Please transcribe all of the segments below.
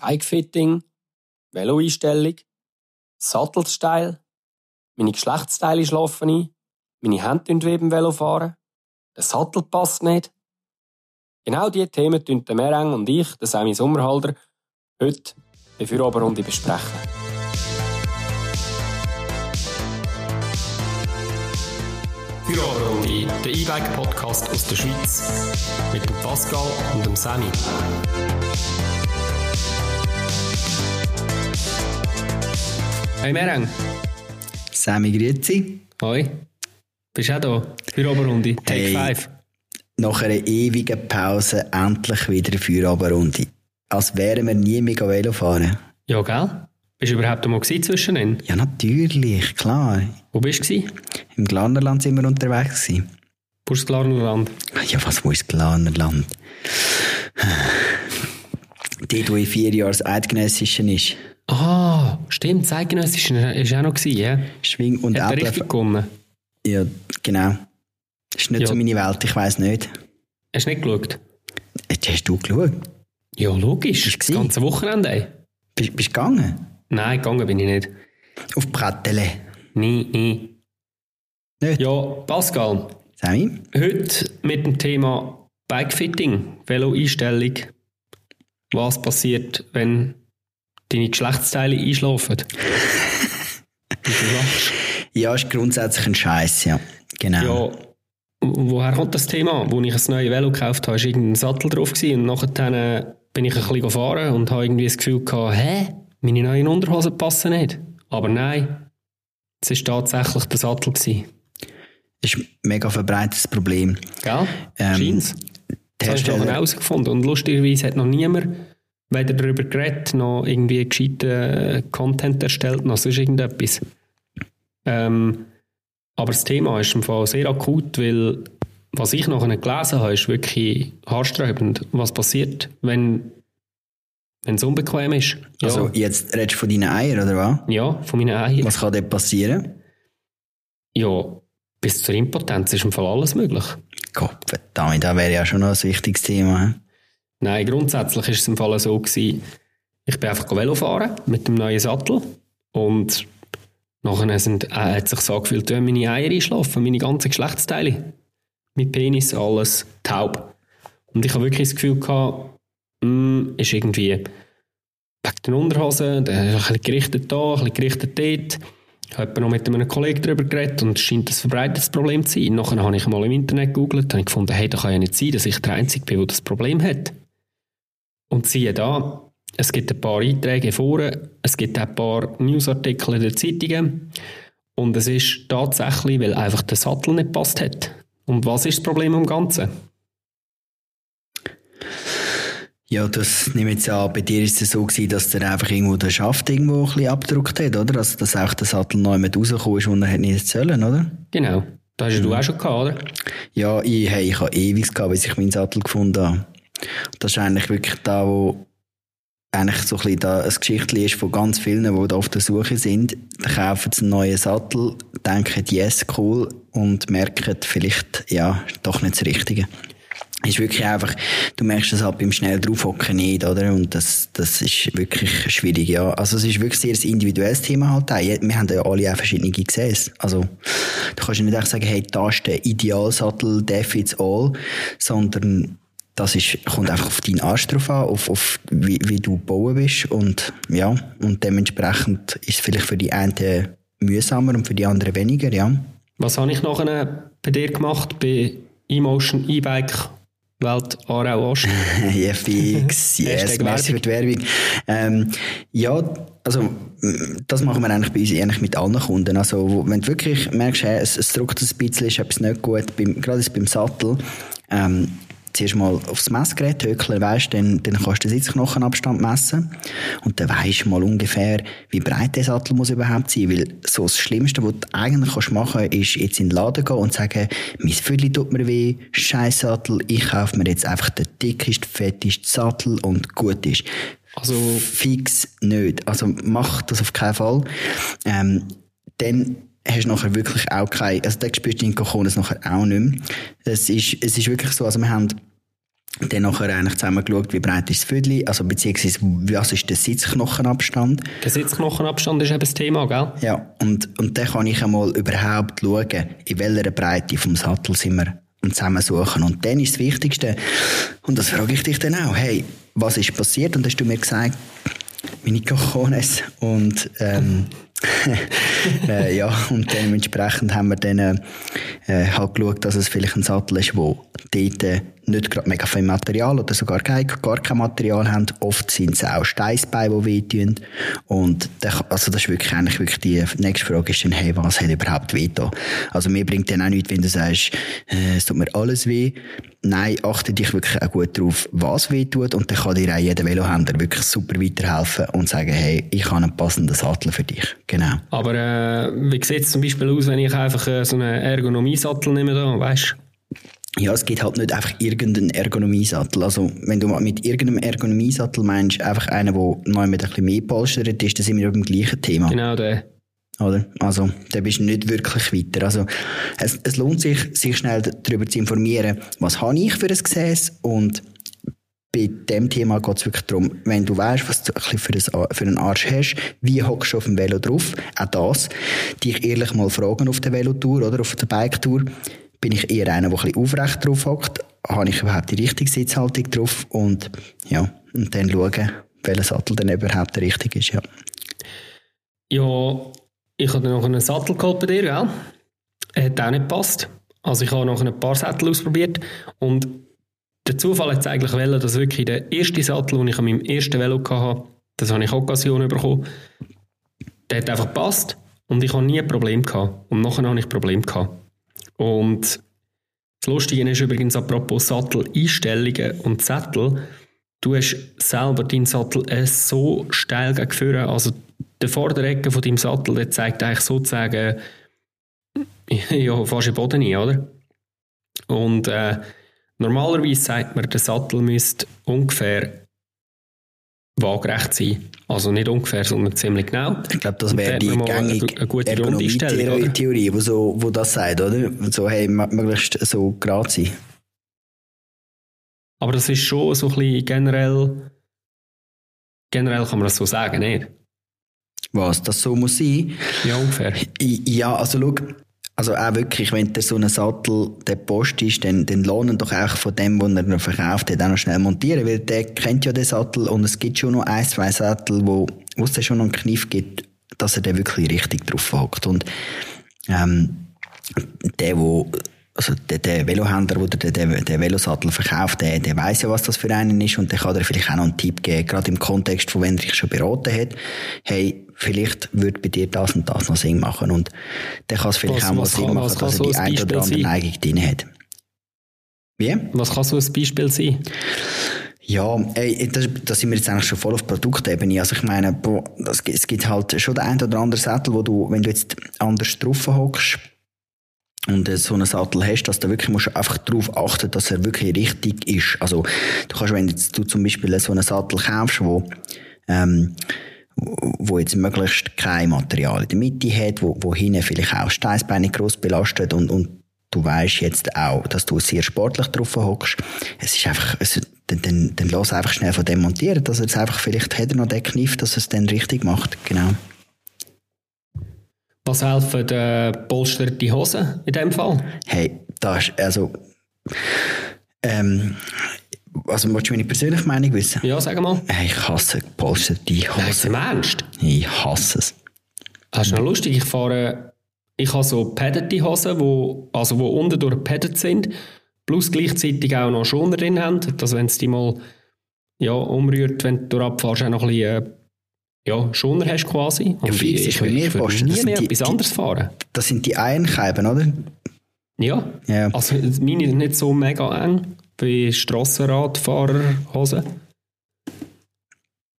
Bikefitting, Veloeinstellung, Sattelstyle, meine Geschlechtsteile schlafen ein, meine Hände tun beim Velofahren, der Sattel passt nicht. Genau diese Themen tun der Mereng und ich, der Sammy Sommerhalder, heute bei Feierabendrunde besprechen. Feierabendrunde, der E-Bike-Podcast aus der Schweiz. Mit dem Pascal und dem Sammy. Hey Mereng. Sammy, grüezi. Hoi. Bist du auch da? Feierabendrunde, Take Hey. 5. Nach einer ewigen Pause endlich wieder eine Feierabendrunde. Als wären wir nie mehr Velo fahren. Ja, gell? Bist du überhaupt einmal gewesen zwischen ihnen? Ja, natürlich, klar. Wo bist du? Im Glarnerland sind wir unterwegs gewesen. Bursklarnerland. Ja, was muss Glarnerland? Dort, wo in vier Jahren das Eidgenössische ist. Ah, stimmt, Zeitgenössisch ist auch noch gewesen, ja? Schwing und Hat er richtig gewonnen? Ja, genau. Ist nicht Ja. so meine Welt, ich weiss nicht. Hast du nicht geschaut? Jetzt hast du geschaut. Ja, logisch. Bist Das gewesen? ganze Wochenende. Bist bist du gegangen? Nein, gegangen bin ich nicht. Auf Pratele. Nie, nie. Nicht? Ja, Pascal, Sammy? heute mit dem Thema Bikefitting, Veloeinstellung. Was passiert, wenn deine Geschlechtsteile einschlafen? Du. Ja, ist grundsätzlich ein Scheiß, ja. Genau. Ja, woher kommt das Thema? Als ich ein neues Velo gekauft habe, war irgendein Sattel drauf gewesen und nachher bin ich ein bisschen gefahren und habe irgendwie das Gefühl gehabt, hä, meine neuen Unterhosen passen nicht. Aber nein, es war tatsächlich der Sattel. Gewesen. ist ein mega verbreitetes Problem. Gell? Ähm, Scheint's. Das ich Hersteller- nachher herausgefunden. Und lustigerweise hat noch niemand weder darüber geredet, noch irgendwie gescheiten Content erstellt, noch sonst irgendetwas. Ähm, aber das Thema ist im Fall sehr akut, weil was ich nachher gelesen habe, ist wirklich haarsträubend. Was passiert, wenn wenn es unbequem ist? Ja, Also jetzt redest du von deinen Eiern, oder was? ja von meinen Eiern. Was kann dort passieren? Ja, bis zur Impotenz ist im Fall alles möglich. Gott verdammt, das wäre ja schon noch ein wichtiges Thema. Nein, grundsätzlich ist es im Fall so gewesen, ich bin einfach Velo fahren mit dem neuen Sattel und nachher sind, äh, hat sich so angefühlt, wenn meine Eier einschlafen, meine ganzen Geschlechtsteile. Mein Penis, alles taub. Und ich habe wirklich das Gefühl gehabt, mh, ist irgendwie wegen den Unterhosen, ist ein bisschen gerichtet da, ein bisschen gerichtet dort. Ich habe noch mit einem Kollegen darüber geredet und es scheint ein verbreitetes Problem zu sein. Nachher habe ich mal im Internet gegoogelt und gefunden, hey, das kann ja nicht sein, dass ich der Einzige bin, der das Problem hat. Und siehe da, es gibt ein paar Einträge in Foren, es gibt auch ein paar Newsartikel in den Zeitungen und es ist tatsächlich, weil einfach der Sattel nicht passt hat. Und was ist das Problem am Ganzen? Ja, das nehme ich jetzt an, bei dir ist es so gewesen, dass der einfach irgendwo den Schaft irgendwo ein bisschen abgedruckt hat, oder? Also, dass auch der Sattel neu mit rausgekommen ist, und er hat nicht sollen, oder? Genau, da hast du auch schon gehabt, oder? Ja, ich, hey, ich habe ewig gehabt, bis ich meinen Sattel gefunden habe. Das ist eigentlich wirklich da, wo eigentlich so ein bisschen da ein Geschichtchen ist von ganz vielen, die da auf der Suche sind. Kaufen sie einen neuen Sattel, denken, yes, cool, und merken vielleicht, ja, doch nicht das Richtige. Ist wirklich einfach, du merkst das halt beim schnell draufhocken nicht, oder? Und das, das ist wirklich schwierig, ja. Also es ist wirklich sehr ein individuelles Thema halt auch. Wir haben ja alle auch verschiedene Gesäße. Also, du kannst ja nicht einfach sagen, hey, das ist der Idealsattel, der fits all, sondern das ist, kommt einfach auf deinen Arsch drauf an, auf, auf wie, wie du bauen bist und, ja, und dementsprechend ist es vielleicht für die einen mühsamer und für die anderen weniger, ja. Was habe ich nachher bei dir gemacht, bei E-Motion, E-Bike, Welt, Aarau Ost? ja, fix. Yes, merci für die Werbung. Ähm, ja, also, das machen wir eigentlich bei uns eigentlich mit allen Kunden. Also, wenn du wirklich merkst, hey, es, es drückt ein bisschen, ist etwas nicht gut, beim, gerade beim Sattel, ähm, zuerst mal aufs Messgerät hökeln, weißt, dann, dann kannst du den Sitzknochenabstand messen. Und dann weisst du mal ungefähr, wie breit der Sattel muss überhaupt sein. Weil so das Schlimmste, was du eigentlich kannst machen kannst, ist jetzt in den Laden gehen und sagen, mein Viertel tut mir weh, scheiß Sattel, ich kaufe mir jetzt einfach den dicksten, fettesten Sattel und gut ist. Also- Fix nicht. Also mach das auf keinen Fall. Ähm, dann hast du nachher wirklich auch kein, also dann spürst du den Kochonis nachher auch nicht mehr. Es ist, es ist wirklich so, also wir haben dann nachher eigentlich zusammen geschaut, wie breit ist das Viertel, also beziehungsweise was ist der Sitzknochenabstand. Der Sitzknochenabstand ist eben das Thema, gell? Ja, und, und dann kann ich einmal überhaupt schauen, in welcher Breite vom Sattel sind wir und zusammen suchen. Und dann ist das Wichtigste, und das frage ich dich dann auch, hey, was ist passiert? Und hast du mir gesagt, meine Cojones und ähm, äh, ja, und dementsprechend haben wir dann äh, halt geschaut, dass es vielleicht ein Sattel ist, der dort nicht gerade mega viel Material oder sogar gar kein Material haben. Oft sind es auch Steißbeine, die wehtun. Und der, also das ist wirklich eigentlich wirklich die nächste Frage ist dann, hey, was hat überhaupt weh da? Also mir bringt dann auch nichts, wenn du sagst, äh, es tut mir alles weh. Nein, achte dich wirklich auch gut darauf, was weh tut und dann kann dir auch jeder Velohändler wirklich super weiterhelfen und sagen, hey, ich habe einen passenden Sattel für dich. Genau. Aber äh, wie sieht es zum Beispiel aus, wenn ich einfach äh, so einen Ergonomiesattel nehme da, weißt ja, es geht halt nicht einfach irgendeinen Ergonomiesattel. Also, wenn du mit irgendeinem Ergonomiesattel meinst, einfach einen, der neu mit ein bisschen mehr polstert ist, dann sind wir beim gleichen Thema. Genau, der. Oder? Also, da bist du nicht wirklich weiter. Also, es, es lohnt sich, sich schnell darüber zu informieren, was habe ich für ein Gesäß und bei dem Thema geht es wirklich darum, wenn du weißt, was du ein für, ein, für einen Arsch hast, wie hockst du auf dem Velo drauf, auch das, dich ehrlich mal fragen auf der Velotour oder auf der Bike-Tour, bin ich eher einer, der ein aufrecht drauf hockt, habe ich überhaupt die richtige Sitzhaltung drauf und ja, und dann schauen, welcher Sattel dann überhaupt der richtige ist, ja. Ja, ich habe noch einen Sattel geholt bei dir, gell? Hat auch nicht gepasst. Also ich habe noch ein paar Sättel ausprobiert und der Zufall hat es eigentlich wollen, dass wirklich der erste Sattel, den ich an meinem ersten Velo hatte, das habe ich Occasion bekommen, der hat einfach gepasst und ich habe nie ein Problem gehabt. Und nachher habe ich ein Problem gehabt. Und das Lustige ist übrigens apropos Sattel-Einstellungen und Sättel, du hast selber deinen Sattel äh, so steil geführt, also der Vorderecke von deinem Sattel, der zeigt eigentlich sozusagen ja, fast den Boden ein, oder? Und äh, normalerweise sagt man, der Sattel müsste ungefähr waagerecht sein. Also nicht ungefähr, sondern ziemlich genau. Ich glaube, das wäre die gängige Ergonomie-Theorie, wo, so, wo das sagt, oder? So, hey, möglichst so gerade sein. Aber das ist schon so ein bisschen generell, generell kann man das so sagen, nicht? Was, das so muss sein? Ja, ungefähr. Ja, also schau, also auch wirklich, wenn der so ein Sattel der Post ist, dann, dann lohnen doch auch von dem, was er noch verkauft hat, auch noch schnell montieren, weil der kennt ja den Sattel und es gibt schon noch ein, zwei Sattel, wo, es schon noch einen Kniff gibt, dass er den wirklich richtig drauf hockt. Und, ähm, der, wo, also der, der Velohändler, der den, den Velosattel verkauft, der, der weiß ja, was das für einen ist und der kann dir vielleicht auch noch einen Tipp geben, gerade im Kontext von wenn er dich schon beraten hat, hey, vielleicht würde bei dir das und das noch Sinn machen. Und dann kann es vielleicht was, auch mal Sinn kann, machen, dass er die ein oder andere Neigung drin hat. Wie? Was kann so ein Beispiel sein? Ja, ey, das, das sind wir jetzt eigentlich schon voll auf Produktebene. Also ich meine, boah, das, es gibt halt schon den einen oder anderen Sattel, wo du, wenn du jetzt anders drauf hockst, und so einen Sattel hast, dass du wirklich musst einfach darauf achten, dass er wirklich richtig ist. Also du kannst, wenn jetzt du zum Beispiel so einen Sattel kaufst, wo ähm, wo jetzt möglichst kein Material in der Mitte hat, wo, wo hinten vielleicht auch Steißbeine gross belastet und, und du weißt jetzt auch, dass du sehr sportlich drauf hockst. Es ist einfach, es, dann, dann, dann lass einfach schnell von dem montieren, dass er es einfach, vielleicht hat noch den Kniff, dass er es dann richtig macht, genau. Was helfen äh, polsterte Hosen in dem Fall? Hey, das ist, also, ähm, also, willst du meine persönliche Meinung wissen? Ja, sag mal. Ich hasse gepolsterte Hosen. Nein, im Ernst? Ich hasse es. Das ist noch lustig. Ich fahre, ich habe so paddete Hosen, wo, also wo unten durch padded sind, plus gleichzeitig auch noch Schoner drin haben, dass wenn es die mal ja, umrührt, wenn du abfährst, auch noch ein bisschen äh, ja, Schoner hast quasi. Und ja, fix, ich, ich, ich, ich nie mehr die, etwas anderes fahren. Das sind die Einkeiben, oder? Ja. ja. Also meine sind nicht so mega eng bei Strassenradfahrerhosen.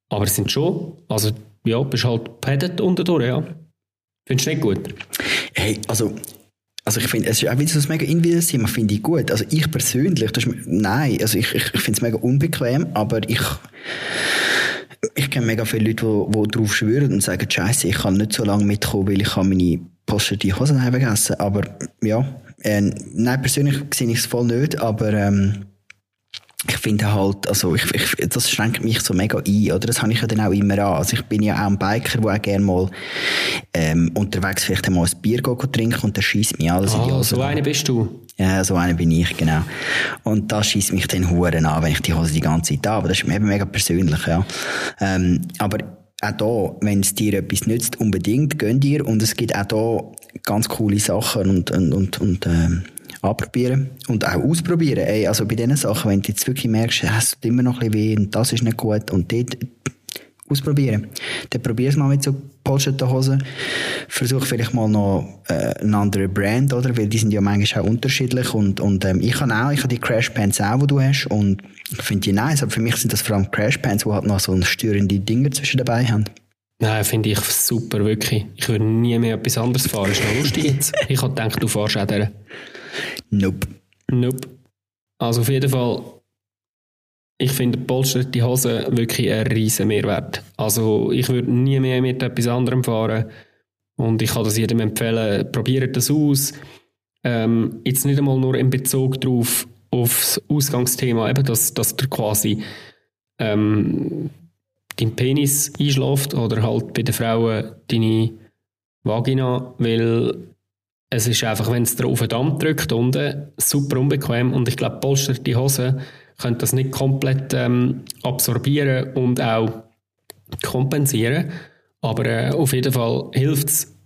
Aber es sind schon, also ja, bist halt padded unten durch, ja. Findest du nicht gut? Hey, also, also ich finde, es ist auch wieder so ein mega individuelles Thema, finde ich gut. Also ich persönlich, das ist, nein, also ich, ich, ich finde es mega unbequem, aber ich, ich kenne mega viele Leute, die, die darauf schwören und sagen, scheiße, ich kann nicht so lange mitkommen, weil ich meine postierte Hosen vergessen Aber ja, äh, nein, persönlich sehe ich es voll nicht, aber ähm, ich finde halt, also ich, ich, das schränkt mich so mega ein, oder? Das habe ich ja dann auch immer an. Also ich bin ja auch ein Biker, der auch gerne mal ähm, unterwegs vielleicht einmal ein Bier trinken und der schießt mich alles ah, in die Hose. so eine bist du? Ja, so eine bin ich, genau. Und das schießt mich dann Huren an, wenn ich die Hose die ganze Zeit habe. Aber das ist mir eben mega persönlich, ja. Ähm, aber auch da, wenn es dir etwas nützt, unbedingt, gönn dir. Und es gibt auch da ganz coole Sachen und, und, und, und ähm, anprobieren und auch ausprobieren. Ey, also bei diesen Sachen, wenn du jetzt wirklich merkst, es tut immer noch ein bisschen weh und das ist nicht gut und dort ausprobieren. Dann probier es mal mit so polsterten Hosen. Versuch vielleicht mal noch äh, eine andere Brand, oder? Weil die sind ja manchmal auch unterschiedlich und, und ähm, ich habe auch, ich habe die Crash Pants auch, die du hast und ich finde die nice, aber für mich sind das vor allem Crash Pants, die halt noch so störende Dinge zwischen dabei haben. Nein, finde ich super, wirklich. Ich würde nie mehr etwas anderes fahren. Ist noch lustig jetzt. Ich habe gedacht, du fährst auch der. Nope. Nope. Also auf jeden Fall, ich finde polsterte Hose wirklich ein riesen Mehrwert. Also ich würde nie mehr mit etwas anderem fahren und ich kann das jedem empfehlen, probiert das aus. Ähm, jetzt nicht einmal nur in Bezug darauf, aufs Ausgangsthema, eben, dass, dass du quasi ähm, dein Penis einschläft oder halt bei den Frauen deine Vagina, weil es ist einfach, wenn es drauf Damm drückt unten, super unbequem und ich glaube, polsterte Hose können das nicht komplett ähm, absorbieren und auch kompensieren. Aber äh, auf jeden Fall hilft es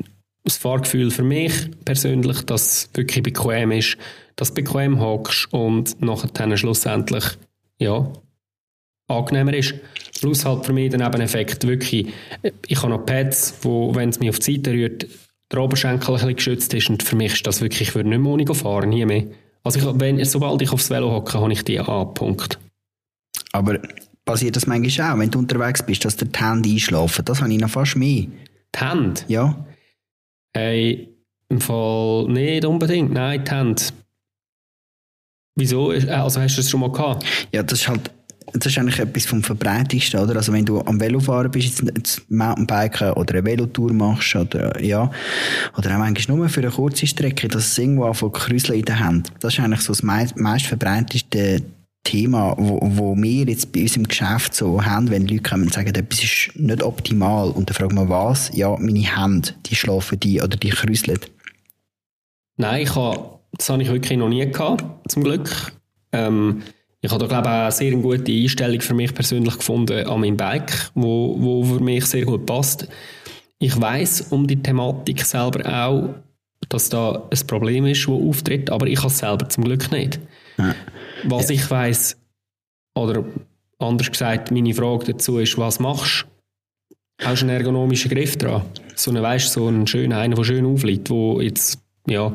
das Fahrgefühl für mich persönlich, dass es wirklich bequem ist, dass du bequem hockst und nachher schlussendlich ja, angenehmer ist. Plus halt für mich dann eben Effekt wirklich, ich habe noch Pads, wo, wenn es mich auf die Seite rührt, der Oberschenkel ein bisschen geschützt ist und für mich ist das wirklich, ich würde nicht mehr ohne fahren, nie mehr. Also ich, wenn, sobald ich aufs Velo hocke, habe ich die an, Punkt. Aber passiert das manchmal auch, wenn du unterwegs bist, dass dir die Hände einschlafen? Das habe ich noch fast mehr. Die Hände? Ja. Hey, im Fall nicht unbedingt, nein, die Hände. Wieso? Also hast du das schon mal gehabt? Ja, das ist halt das ist eigentlich etwas vom Verbreitigsten, oder? Also wenn du am Velofahren bist, jetzt, Mountainbiken oder eine Velotour machst, oder, ja, oder auch manchmal nur für eine kurze Strecke, dass es irgendwo von Krüseln in der Hand. Das ist eigentlich so das meist, meist verbreiteste Thema, wo, wo wir jetzt bei uns im Geschäft so haben, wenn Leute kommen und sagen, etwas ist nicht optimal, und dann fragen wir was? Ja, meine Hände, die schlafen die oder die krüseln. Nein, ich habe, das habe ich wirklich noch nie gehabt, zum Glück. Ähm, ich habe da, glaube ich, eine sehr gute Einstellung für mich persönlich gefunden an meinem Bike, wo, wo für mich sehr gut passt. Ich weiß um die Thematik selber auch, dass da ein Problem ist, das auftritt, aber ich habe es selber zum Glück nicht. Ja. Was ich weiß oder anders gesagt, meine Frage dazu ist, was machst du? Hast du einen ergonomischen Griff dran? So einen, weißt, so einen schönen, einen, der schön aufliegt, wo jetzt, ja,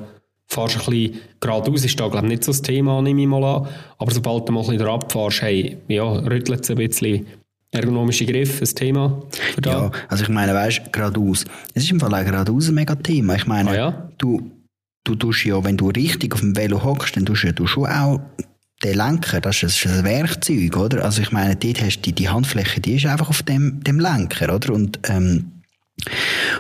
fährst ein bisschen geradeaus, ist da glaube ich nicht so das Thema, nehme ich mal an. Aber sobald du mal ein bisschen abfährst, hey, ja, rüttelt es ein bisschen. Ergonomische Griff, ein Thema für da? Ja, also ich meine, weißt du, geradeaus. Es ist im Fall auch geradeaus ein mega Thema. Ich meine, ah, ja? du, du tust ja, wenn du richtig auf dem Velo hockst, dann tust du schon auch den Lenker, das ist ein Werkzeug, oder? Also ich meine, dort hast du die, Handfläche, die ist einfach auf dem, dem Lenker, oder? Und, ähm,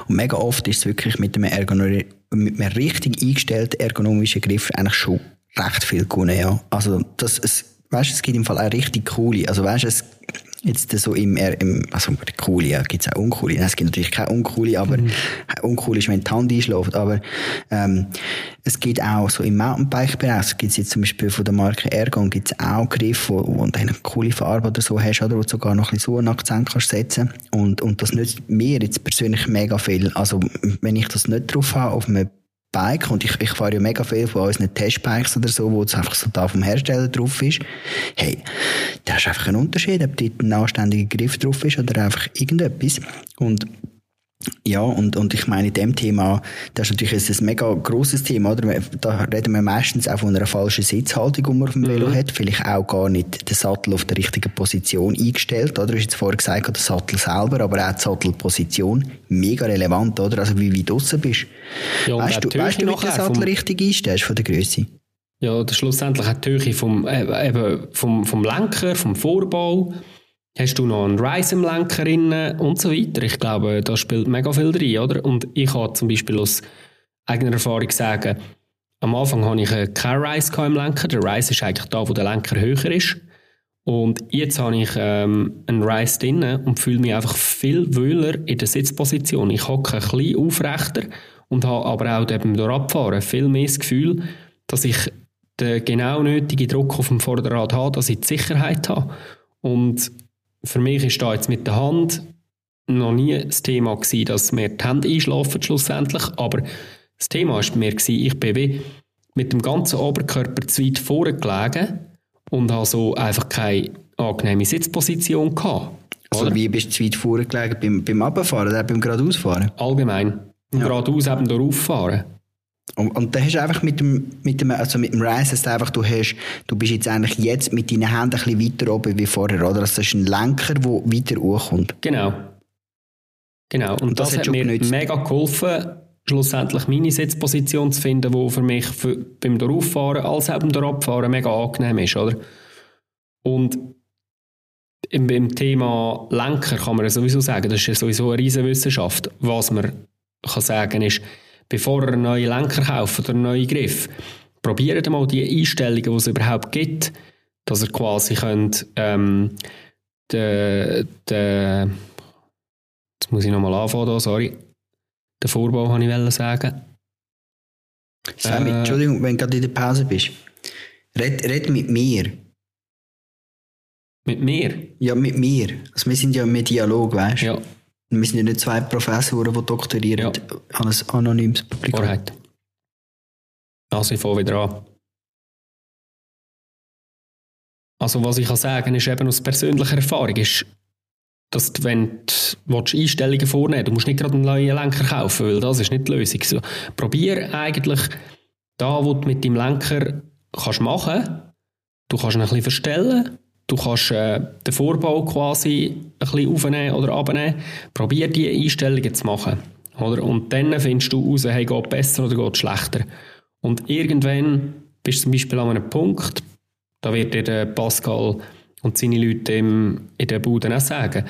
und mega oft ist es wirklich mit einem Ergonomie mit einem richtig eingestellten ergonomischen Griff eigentlich schon recht viel gewonnen, ja. Also, das, es, weißt, es gibt im Fall auch richtig coole, also weißt, es, jetzt so im, im also coole, ja, gibt's auch uncoole, es gibt natürlich keine uncoole, aber mhm. uncool ist, wenn die Hand einschläft, aber ähm, es gibt auch so im Mountainbike-Bereich, es gibt jetzt zum Beispiel von der Marke Ergon, gibt's auch Griffe, wo, wo du eine coole Farbe oder so hast, oder wo du sogar noch ein bisschen so einen Akzent kannst setzen. Und, und das nützt mir jetzt persönlich mega viel, also wenn ich das nicht drauf habe, auf einem Bike und ich, ich fahre ja mega viel von unseren Testbikes oder so, wo es einfach so da vom Hersteller drauf ist. Hey, da ist einfach ein Unterschied, ob dort ein anständiger Griff drauf ist oder einfach irgendetwas. Und ja, und, und ich meine, in dem Thema, das ist natürlich ein, ein mega grosses Thema, oder? Da reden wir meistens auch von einer falschen Sitzhaltung, die man auf dem Velo mhm. hat. Vielleicht auch gar nicht den Sattel auf der richtigen Position eingestellt, oder? Du hast jetzt vorher gesagt, der Sattel selber, aber auch die Sattelposition. Mega relevant, oder? Also, wie weit du draussen bist. Ja, weißt du, weißt du, wie du den Sattel richtig einstellst von der Größe? Ja, schlussendlich auch die Höhe vom, äh, eben vom, vom Lenker, vom Vorbau, Hast du noch einen Rise im Lenker und so weiter? Ich glaube, da spielt mega viel drin, oder? Und ich kann zum Beispiel aus eigener Erfahrung sagen, am Anfang hatte ich keinen Rise im Lenker. Der Rise ist eigentlich da, wo der Lenker höher ist. Und jetzt habe ich ähm, einen Rise drin und fühle mich einfach viel wohler in der Sitzposition. Ich hocke ein bisschen aufrechter und habe aber auch beim Durchabfahren viel mehr das Gefühl, dass ich den genau nötigen Druck auf dem Vorderrad habe, dass ich die Sicherheit habe. Und für mich ist da jetzt mit der Hand noch nie das Thema gewesen, dass mir die Hände einschlafen schlussendlich, aber das Thema war mir, gewesen, ich bin wie mit dem ganzen Oberkörper zu weit vorgelegen und habe so einfach keine angenehme Sitzposition gehabt. Also wie bist du zu weit vorgelegen? Beim, beim Abfahren oder beim geradeausfahren? Allgemein. Ja. Geradeaus eben durchfahren. Und, und da hast du einfach mit dem, mit dem, also mit dem Rise, hast einfach, du hast, du bist jetzt eigentlich jetzt mit deinen Händen ein bisschen weiter oben wie vorher, oder? Also das ist ein Lenker, der weiter hochkommt. Genau. Genau. Und, und das, das, hat mir genützt. mega geholfen, schlussendlich meine Sitzposition zu finden, die für mich für, beim Darauffahren als auch beim Durabfahren mega angenehm ist, oder? Und im, beim Thema Lenker kann man sowieso sagen, das ist sowieso eine riesige Wissenschaft. Was man kann sagen ist, bevor ihr einen neuen Lenker kauft oder einen neuen Griff, probiert mal die Einstellungen, die es überhaupt gibt, dass ihr quasi könnt, ähm, de, de, jetzt muss ich nochmal anfangen, da, sorry, den Vorbau wollte ich sagen. Sammy, äh, Entschuldigung, wenn du gerade in der Pause bist. Red, red mit mir. Mit mir? Ja, mit mir. Also wir sind ja im Dialog, weißt du? Ja. Wir sind ja nicht zwei Professoren, die doktorieren ja. an ein anonymes Publikum. Wahrheit. Also ich fange wieder an. Also was ich kann sagen ist eben aus persönlicher Erfahrung ist, dass du, wenn du Einstellungen vornehmen du musst nicht gerade einen neuen Lenker kaufen, weil das ist nicht die Lösung. So, probier eigentlich da, wo du mit dem Lenker kannst machen, du kannst ihn ein bisschen verstellen, Du kannst äh, den Vorbau quasi ein bisschen aufnehmen oder abnehmen. Probier die Einstellungen zu machen. Oder? Und dann findest du heraus, hey, geht besser oder geht schlechter. Und irgendwann bist du zum Beispiel an einem Punkt, da wird dir Pascal und seine Leute im, in der Bude auch sagen,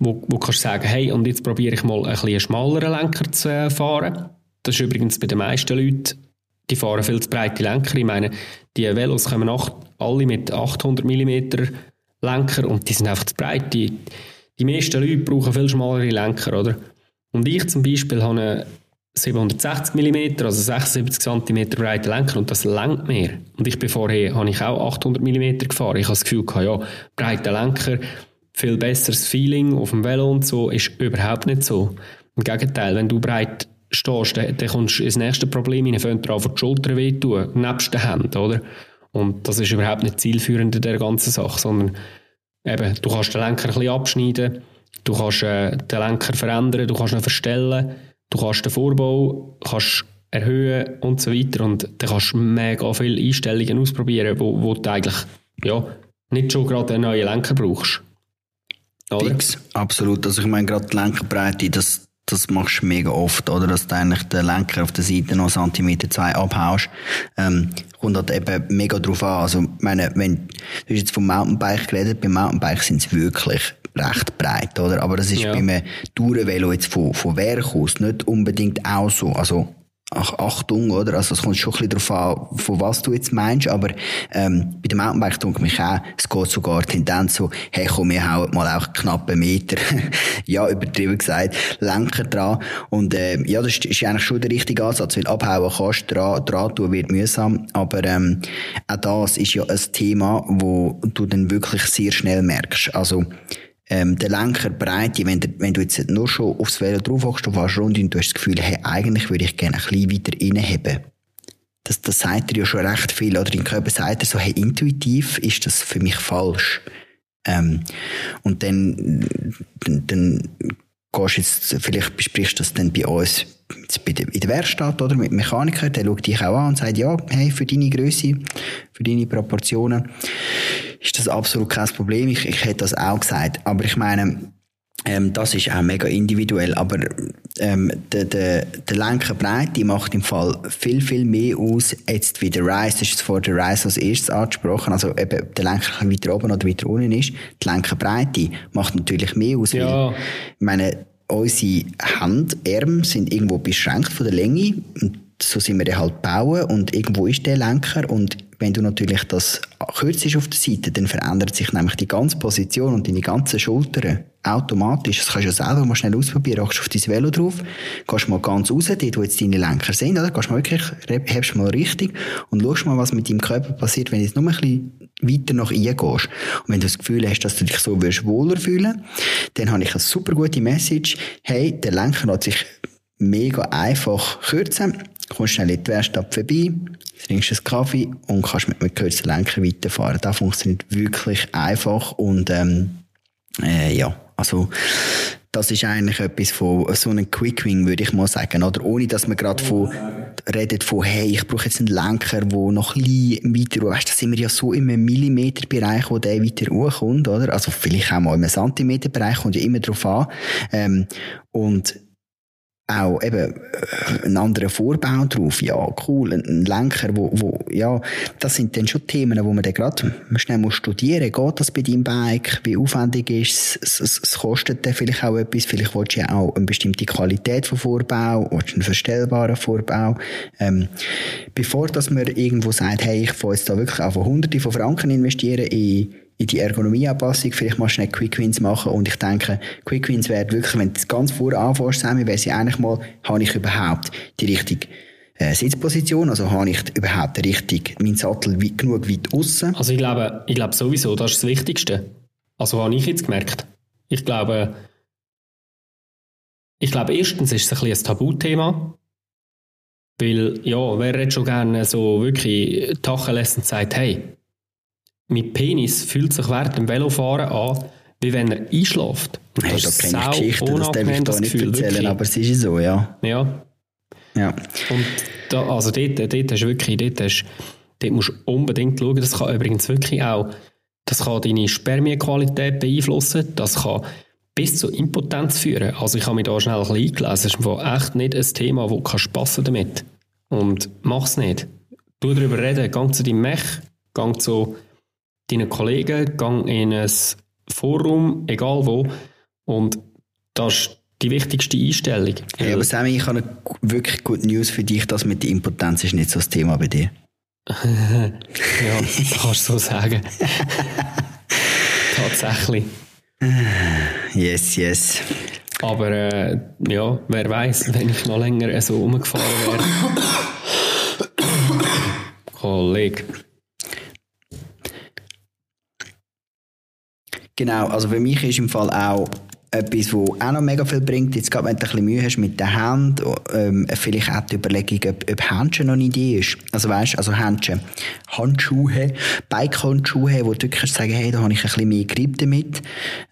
wo, wo kannst du sagen, hey, und jetzt probiere ich mal ein bisschen schmaleren Lenker zu äh, fahren. Das ist übrigens bei den meisten Leuten, die fahren viel zu breite Lenker. Ich meine, die Velos kommen acht, alle mit 800 mm Lenker und die sind einfach zu breit. Die, die meisten Leute brauchen viel schmalere Lenker, oder? Und ich zum Beispiel habe einen 760 mm, also 76 cm breiten Lenker und das lenkt mir. Und ich bin vorher, habe ich auch 800 mm gefahren. Ich habe das Gefühl gehabt, ja, breiter Lenker, viel besseres Feeling auf dem Velo und so, ist überhaupt nicht so. Im Gegenteil, wenn du breit stehst, dann, dann kommst du ins nächste Problem rein, fängt dir an, die Schulter wehtun, nebst den Händen, oder? Und das ist überhaupt nicht zielführend in der ganzen Sache, sondern eben, du kannst den Lenker ein bisschen abschneiden, du kannst äh, den Lenker verändern, du kannst ihn verstellen, du kannst den Vorbau kannst erhöhen und so weiter und dann kannst du mega viele Einstellungen ausprobieren, wo, wo du eigentlich ja, nicht schon gerade einen neuen Lenker brauchst. Fix, absolut. Also ich meine, gerade die Lenkerbreite, das, das machst du mega oft, oder? Dass du eigentlich den Lenker auf der Seite noch Zentimeter zwei abhaust. Ähm, kommt halt eben mega drauf an. Also, meine, wenn, du hast jetzt vom Mountainbike geredet, beim Mountainbike sind sie wirklich recht breit, oder? Aber das ist ja. bei einem Tourenvelo jetzt von, von Werk aus nicht unbedingt auch so. Also, Ach, Achtung, oder? Also, es kommt schon ein bisschen darauf an, von was du jetzt meinst, aber, ähm, bei dem Mountainbike denke mich auch, es geht sogar Tendenz so, hey, komm, wir hauen mal auch knapp einen Meter, ja, übertrieben gesagt, Lenker dran. Und, äh, ja, das ist, ist eigentlich schon der richtige Ansatz, weil abhauen kannst, dran, dran tun wird mühsam, aber, ähm, auch das ist ja ein Thema, wo du dann wirklich sehr schnell merkst. Also, ähm, der Lenkerbreite, wenn, wenn du jetzt nur schon aufs Velo drauf du fährst rund und du hast das Gefühl, hey, eigentlich würde ich gerne ein bisschen weiter reinheben. Das, das sagt dir ja schon recht viel. Oder im Körper sagt er so, hey, intuitiv ist das für mich falsch. Ähm, und dann, dann, dann gehst jetzt, vielleicht besprichst du das dann bei uns der, in der Werkstatt oder mit Mechaniker, der schaut dich auch an und sagt, ja, hey, für deine Größe, für deine Proportionen ist das absolut kein Problem. Ich, ich hätte das auch gesagt. Aber ich meine, ähm, das ist auch mega individuell. Aber ähm, der, der, der Lenkerbreite macht im Fall viel, viel mehr aus, jetzt wie der Rise, das ist vor der Rise als erstes angesprochen, also eben der Lenker weiter oben oder weiter unten ist. Die Lenkerbreite macht natürlich mehr aus. Ja. Weil, ich meine, unsere Handärme sind irgendwo beschränkt von der Länge und so sind wir dann halt bauen und irgendwo ist der Lenker und wenn du natürlich das kürzt auf der Seite, dann verändert sich nämlich die ganze Position und deine ganzen Schultern automatisch. Das kannst du ja selber mal schnell ausprobieren. Rachst auf dein Velo drauf, gehst mal ganz raus, dort wo jetzt deine Lenker sind, oder? Gehst mal wirklich, hebst mal richtig und schaust mal, was mit deinem Körper passiert, wenn du jetzt nur ein bisschen weiter nach innen gehst. Und wenn du das Gefühl hast, dass du dich so wirst wohler fühlen, dann habe ich eine super gute Message. Hey, der Lenker hat sich mega einfach kürzen. Kommst schnell in die Werkstatt vorbei, trinkst einen Kaffee und kannst mit einem gekürzten Lenker weiterfahren. Das funktioniert wirklich einfach und ähm, äh, ja, also das ist eigentlich etwas von so einem Quickwing, würde ich mal sagen. Oder ohne, dass man gerade von, redet von, hey, ich brauche jetzt einen Lenker, der noch ein bisschen weiter, weißt, da sind wir ja so im Millimeterbereich, wo der weiter hochkommt, oder? Also vielleicht auch mal im Zentimeterbereich, kommt ja immer drauf an. Ähm, und auch eben äh, einen anderen Vorbau drauf, ja, cool, ein Lenker, wo, wo, ja, das sind dann schon Themen, wo man dann gerade schnell muss studieren, geht das bei deinem Bike, wie aufwendig ist es, es, es kostet dann vielleicht auch etwas, vielleicht willst du ja auch eine bestimmte Qualität von Vorbau, willst einen verstellbaren Vorbau, ähm, bevor dass man irgendwo sagt, hey, ich will jetzt da wirklich auch von hunderte von Franken investieren in in die Ergonomieanpassung vielleicht mal schnell Quick Wins machen und ich denke, Quick Wins wäre wirklich, wenn du das ganz vorne anfängst, Sammy, wäre sie eigentlich mal, habe ich überhaupt die richtige äh, Sitzposition, also habe ich überhaupt richtig meinen Sattel weit, genug weit außen? Also ich glaube, ich glaube sowieso, das ist das Wichtigste. Also habe ich jetzt gemerkt. Ich glaube, ich glaube erstens ist es ein, bisschen ein Tabuthema, weil ja, wer hätte schon gerne so wirklich Tacheles und sagt, hey, mein Penis fühlt sich während dem Velofahren an, wie wenn er einschläft. Und das da kenne ich Geschichten, das darf ich da nicht Gefühl, erzählen, wirklich. aber es ist so, ja. Ja. Ja. Und da, also dort, dort hast du wirklich, dort, hast, dort musst du unbedingt schauen, das kann übrigens wirklich auch, das kann deine Spermienqualität beeinflussen, das kann bis zur Impotenz führen. Also ich habe mich da schnell ein bisschen eingelesen, das ist echt nicht ein Thema, wo du spassen damit. Und mach es nicht. Du darüber reden, geh zu deinem Mech, geh zu deinen Kollegen, gang in ein Forum, egal wo, und das ist die wichtigste Einstellung. Ja, aber Sammy, ich habe eine wirklich gute News für dich, dass mit der Impotenz ist nicht so das Thema bei dir. ja, das kannst du so sagen. Tatsächlich. Yes, yes. Aber äh, ja, wer weiß, wenn ich noch länger so umgefahren wäre. Kollege. Genau, also für mich ist im Fall auch etwas, was auch noch mega viel bringt. Jetzt gerade, wenn du ein bisschen Mühe hast mit der Hand, ähm, vielleicht auch die Überlegung, ob, ob Handschuhe noch eine Idee ist. Also weißt, also Handschuhe, Handschuhe, Bike-Handschuhe, wo du wirklich sagen, hey, da habe ich ein bisschen mehr Grip damit.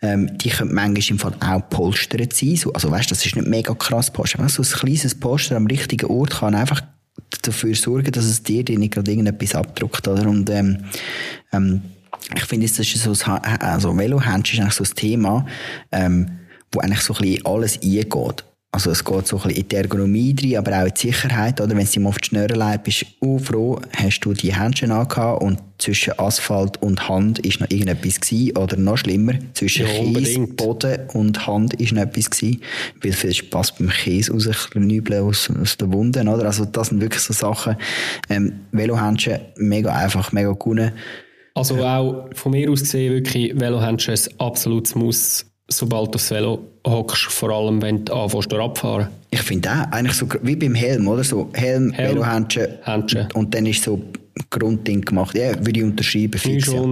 Ähm, die können manchmal im Fall auch polstert sein. So, also weißt, das ist nicht mega krass Poster. So ein kleines Poster am richtigen Ort kann einfach dafür sorgen, dass es dir nicht gerade irgendetwas abdruckt, oder? Und, ähm, ähm, ich finde, das ist so, also Velohändchen ist eigentlich so ein Thema, ähm, wo eigentlich so ein bisschen alles eingeht. Also es geht so ein bisschen in die Ergonomie rein, aber auch in die Sicherheit, oder? Wenn es dir auf die Schnürre leitet, bist du froh, hast du die Händchen angehabt und zwischen Asphalt und Hand ist noch irgendetwas gewesen, oder noch schlimmer, zwischen ja, Kies, Boden und Hand ist noch etwas gewesen, weil viel Spaß beim Käse rausknübeln aus, aus den Wunden, oder? Also das sind wirklich so Sachen, ähm, Velohändchen, mega einfach, mega gut also ja. auch von mir aus gesehen, wirklich, Velohändchen ist ein absolutes Muss, sobald du aufs Velo hockst, vor allem wenn du anfängst abfahren. Ich finde auch, eigentlich so wie beim Helm, oder? So Helm, Helm Velohändchen und, und dann ist so Grundding gemacht. Ja, würde ich unterschreiben. Fix, ja.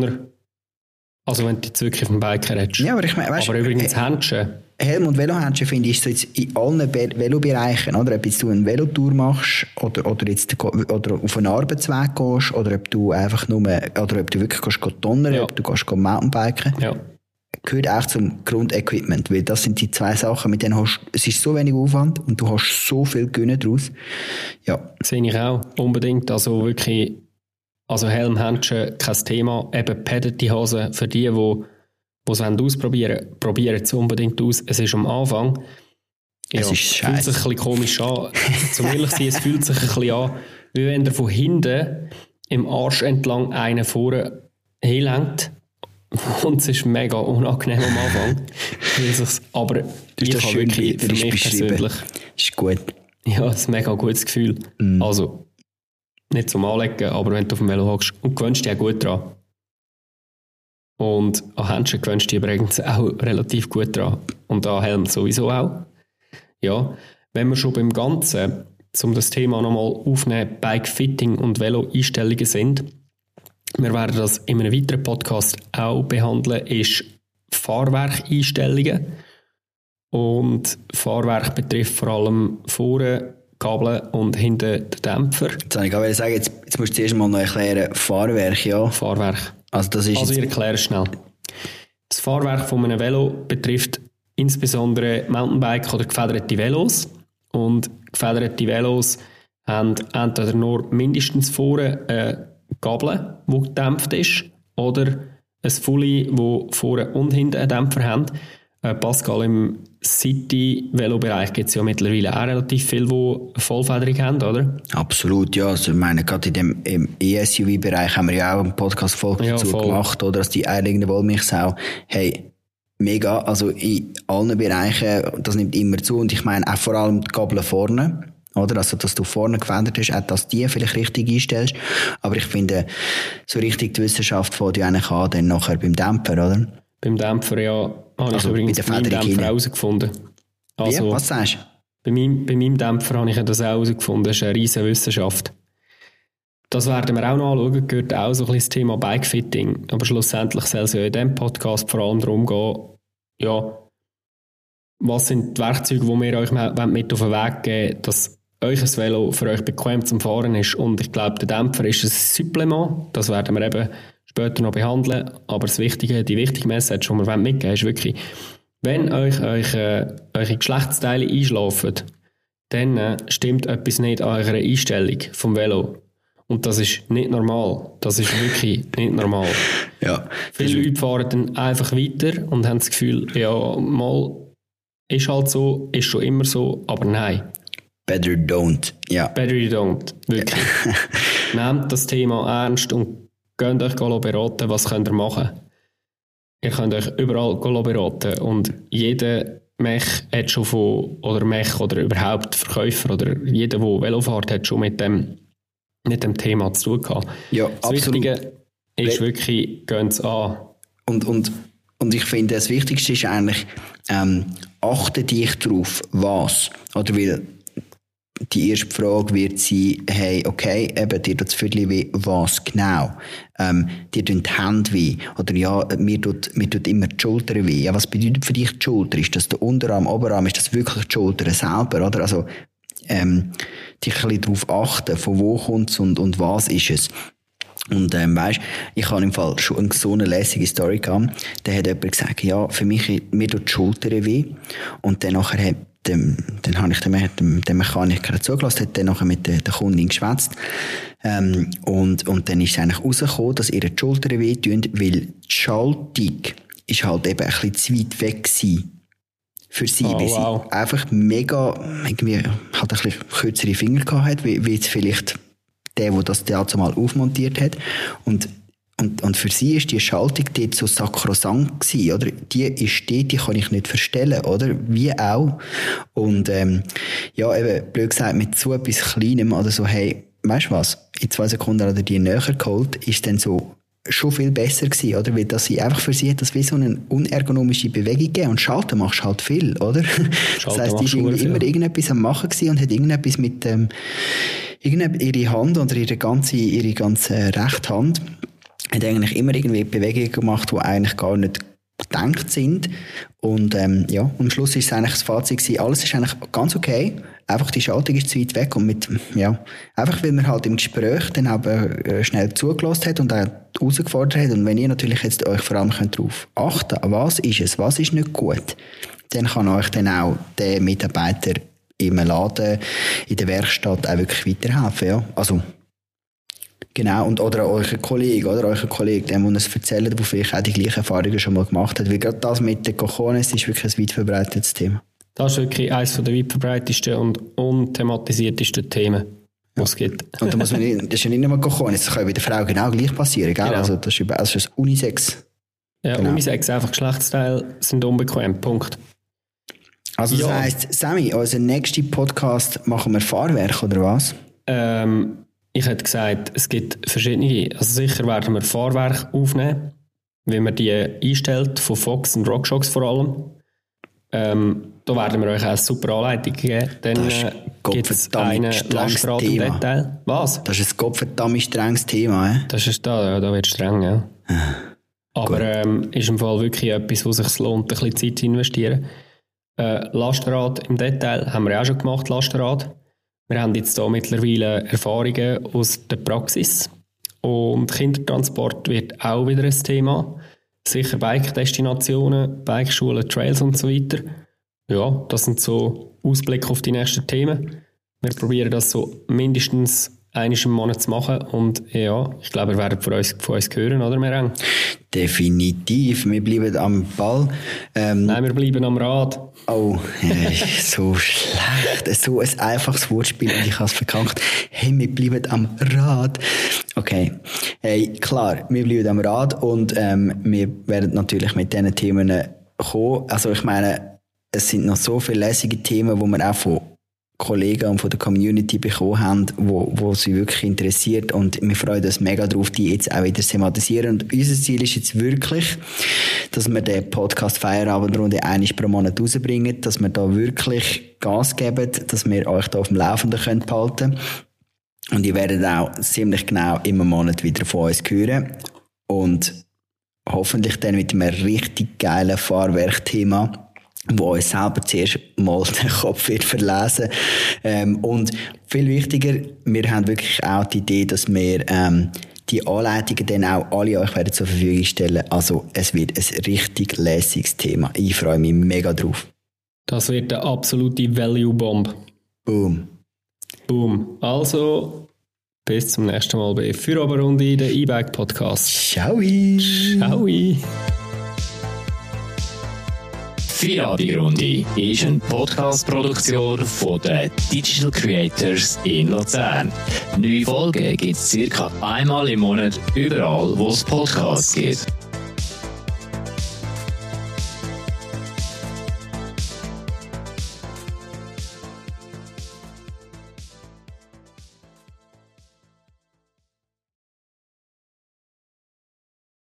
Also wenn du jetzt wirklich auf dem Bike redest. Ja, aber ich meine, Aber übrigens äh, Händchen Helm- und Velohändchen finde ich so jetzt in allen Velobereichen, oder? Ob jetzt du eine Velotour machst, oder, oder jetzt, oder auf einen Arbeitsweg gehst, oder ob du einfach nur, oder ob du wirklich gehst, gehst donnern, ja. ob du gehst, gehst Mountainbiken. Ja. Gehört auch zum Grundequipment, weil das sind die zwei Sachen, mit denen hast, es ist so wenig Aufwand und du hast so viel Gewinne daraus. Ja. Sehe ich auch, unbedingt. Also wirklich, also Helm, Händchen, kein Thema. Eben padded die Hose für die, die die es ausprobieren wollen, probieren es unbedingt aus. Es ist am Anfang. Ja, es ist fühlt sich ein bisschen komisch an. Zum ehrlich sein, es fühlt sich ein bisschen an, wie wenn er von hinten im Arsch entlang einen vorne hinlenkt. Und es ist mega unangenehm am Anfang. aber du ich habe wirklich für mich persönlich... Ist gut. Ja, es ist ein mega gutes Gefühl. Mm. Also, nicht zum Anlegen, aber wenn du auf dem Velo hockst und gewöhnst dich auch gut dran. Und an Händchen gewöhnst du dich übrigens auch relativ gut dran. Und an Helm sowieso auch. Ja, wenn wir schon beim Ganzen, um das Thema nochmal aufnehmen, Bike-Fitting und Velo-Einstellungen sind, wir werden das in einem weiteren Podcast auch behandeln, ist Fahrwerkeinstellungen. Und Fahrwerk betrifft vor allem vorne Gabel und hinten den Dämpfer. Jetzt ich sagen, jetzt, jetzt musst du zuerst mal noch erklären, Fahrwerk, ja. Fahrwerk. Also das ist Also ich erkläre es schnell. Das Fahrwerk von einem Velo betrifft insbesondere Mountainbike oder gefederte Velos. Und gefederte Velos haben entweder nur mindestens vorne eine Gabel, die gedämpft ist, oder ein Fully, wo vorne und hinten einen Dämpfer haben. Äh, Pascal, im City-Velo-Bereich gibt es ja mittlerweile auch relativ die eine Vollfederung haben, oder? absolut, ja. Also ich meine, gerade in dem im ESUV-Bereich haben wir ja auch eine Podcast-Folge Ja, dazu voll. gemacht, oder? Dass die eierlegende Wollmilchsau, hey, mega, also in allen Bereichen, das nimmt immer zu und ich meine auch vor allem die Gabel vorne, oder? Also, dass du vorne gefedert hast, auch dass die vielleicht richtig einstellst. Aber ich finde, so richtig die Wissenschaft fängt ja eigentlich an, dann nachher beim Dämpfer, oder? Beim Dämpfer, ja, habe ich Also übrigens bei meinem Dämpfer herausgefunden. Also, Wie? Was sagst du? Bei meinem, bei meinem Dämpfer habe ich das auch herausgefunden. Das ist eine riesige Wissenschaft. Das werden wir auch noch anschauen, gehört auch so ein bisschen das Thema Bikefitting. Aber schlussendlich soll es ja in diesem Podcast vor allem darum gehen, ja, was sind die Werkzeuge, die wir euch mit auf den Weg geben dass euch ein Velo für euch bequem zum Fahren ist. Und ich glaube, der Dämpfer ist ein Supplement. Das werden wir eben später noch behandeln. Aber das Wichtige, die wichtige Message, die wir mitgeben wollen, ist wirklich, wenn euch, euch äh, eure Geschlechtsteile einschlafen, dann äh, stimmt etwas nicht an eurer Einstellung vom Velo. Und das ist nicht normal. Das ist wirklich nicht normal. Ja. Viele Leute fahren dann einfach weiter und haben das Gefühl, ja, mal ist halt so, ist schon immer so, aber nein. Better don't. Ja. Better you don't. Wirklich. Nehmt das Thema ernst und könnt euch beraten, was könnt ihr machen. Ihr könnt euch überall beraten und jeder Mech hat schon von, oder Mech oder überhaupt Verkäufer oder jeder, der Velo fährt, hat schon mit dem, mit dem Thema zu tun gehabt. Ja, Das absolut. Wichtige ist wirklich, gehen es an. Und, und, und ich finde, das Wichtigste ist eigentlich, ähm, achte dich drauf, was. Oder weil die erste Frage wird sein, hey, okay, eben, dir tut das Viertel weh, was genau? Ähm, dir tun die Hände weh. Oder ja, mir tut, mir tut immer die Schulter weh. Ja, was bedeutet für dich die Schulter? Ist das der Unterarm, Oberarm? Ist das wirklich die Schulter selber? Oder? Also, ähm, dich ein bisschen darauf achten, von wo kommt es und, und was ist es. Und ähm, weißt, ich habe im Fall schon so eine lässige Story gehabt. Da hat jemand gesagt, ja, für mich mir tut die Schulter weh. Und dann nachher hat dem, dann habe ich dem, dem, dem Mechaniker zugelassen, hat dann nachher mit der, der Kundin geschwätzt. Ähm, und, und dann ist es eigentlich rausgekommen, dass ihre die Schultern weh tun, weil die Schaltung ist halt eben ein bisschen zu weit weg gewesen für sie, Oh, weil wow. sie einfach mega, irgendwie, hat ein bisschen kürzere Finger gehabt hat, wie, wie jetzt vielleicht der, der das Theater mal aufmontiert hat. Und, und, und für sie ist die Schaltung dort so sakrosankt gewesen, oder? Die ist dort, die kann ich nicht verstellen, oder? Wie auch. Und, ähm, ja, eben, blöd gesagt, mit so etwas Kleinem, oder so, hey, weißt du was? In zwei Sekunden hat er die näher geholt, ist dann so, schon viel besser gewesen, oder? Weil das sie einfach für sie hat das wie so eine unergonomische Bewegung gegeben und schalten machst halt viel, oder? das heisst, die machst ist du irgendwie viel. immer irgendetwas am machen gewesen und hat irgendetwas mit, ähm, irgende- ihre Hand oder ihre ganze, ihre ganze rechte Hand hat eigentlich immer irgendwie Bewegungen gemacht, die eigentlich gar nicht gedacht sind. Und ähm, ja, am Schluss ist es eigentlich das Fazit gewesen, alles ist eigentlich ganz okay, einfach die Schaltung ist zu weit weg und mit, ja, einfach weil man halt im Gespräch dann auch äh, schnell zugelassen hat und auch herausgefordert hat und wenn ihr natürlich jetzt euch vor allem könnt darauf achten, was ist es, was ist nicht gut, dann kann euch dann auch der Mitarbeiter im Laden, in der Werkstatt auch wirklich weiterhelfen, ja. Also, Genau, und, oder euer Kollege, oder euer Kollege, dem, der es erzählt, der vielleicht auch die gleichen Erfahrungen schon mal gemacht hat. Weil gerade das mit den Cojones ist wirklich ein weit verbreitetes Thema. Das ist wirklich eines der weit verbreitetsten und unthematisiertesten Themen, die es gibt. Und da muss man nicht, das ist ja nicht nur Cojones, das kann ja bei der Frau genau gleich passieren, gell? Genau. Also, das ist, also das ist Unisex. Ja, Genau. Unisex, einfach Geschlechtsteile sind unbequem. Punkt. Also, das Ja. heisst, Sammy, unser nächster Podcast machen wir Fahrwerk, oder was? Ähm, ich hätte gesagt, es gibt verschiedene, also sicher werden wir Fahrwerke aufnehmen, wenn man die einstellt, von Fox und RockShox vor allem. Ähm, da werden wir euch auch eine super Anleitung geben. Dann äh, gibt es einen Lastrad im Detail. Was? Das ist ein gottverdammt strenges Thema. Äh? Das ist da, ja, da wird streng, ja. Ah, Aber ähm, ist im Fall wirklich etwas, wo es sich lohnt, ein bisschen Zeit zu investieren. Äh, Lastrad im Detail haben wir auch schon gemacht, Lastrad. Wir haben jetzt hier mittlerweile Erfahrungen aus der Praxis. Und Kindertransport wird auch wieder ein Thema. Sicher Bike-Destinationen, Bikeschulen, Trails und so weiter. Ja, das sind so Ausblicke auf die nächsten Themen. Wir probieren das so mindestens einmal im Monat zu machen und ja, ich glaube, ihr werdet von uns, von uns hören, oder Merang? Definitiv, wir bleiben am Ball. Ähm, Nein, wir bleiben am Rad. Oh, äh, so schlecht, so ein einfaches Wortspiel und ich habe es verkackt. Hey, wir bleiben am Rad. Okay, hey, klar, wir bleiben am Rad und ähm, wir werden natürlich mit diesen Themen kommen. Also ich meine, es sind noch so viele lässige Themen, wo man auch von Kollegen und von der Community bekommen haben, wo, wo sie wirklich interessiert. Und wir freuen uns mega darauf, die jetzt auch wieder thematisieren. Und unser Ziel ist jetzt wirklich, dass wir den Podcast Feierabendrunde einmal pro Monat rausbringen, dass wir da wirklich Gas geben, dass wir euch da auf dem Laufenden können behalten und ihr werdet auch ziemlich genau immer Monat wieder von uns hören. Und hoffentlich dann mit einem richtig geilen Fahrwerkthema wo uns selber zuerst mal den Kopf wird verlesen. Ähm, und viel wichtiger, wir haben wirklich auch die Idee, dass wir ähm, die Anleitungen dann auch alle euch werden zur Verfügung stellen. Also es wird ein richtig lässiges Thema. Ich freue mich mega drauf. Das wird eine absolute Value-Bomb. Boom. Boom. Also, bis zum nächsten Mal bei Feierabendrunde, der E-Bike Podcast. Ciao. Feierabendrunde ist eine Podcast-Produktion von den Digital Creators in Luzern. Neue Folgen gibt es circa einmal im Monat überall, wo es Podcasts gibt.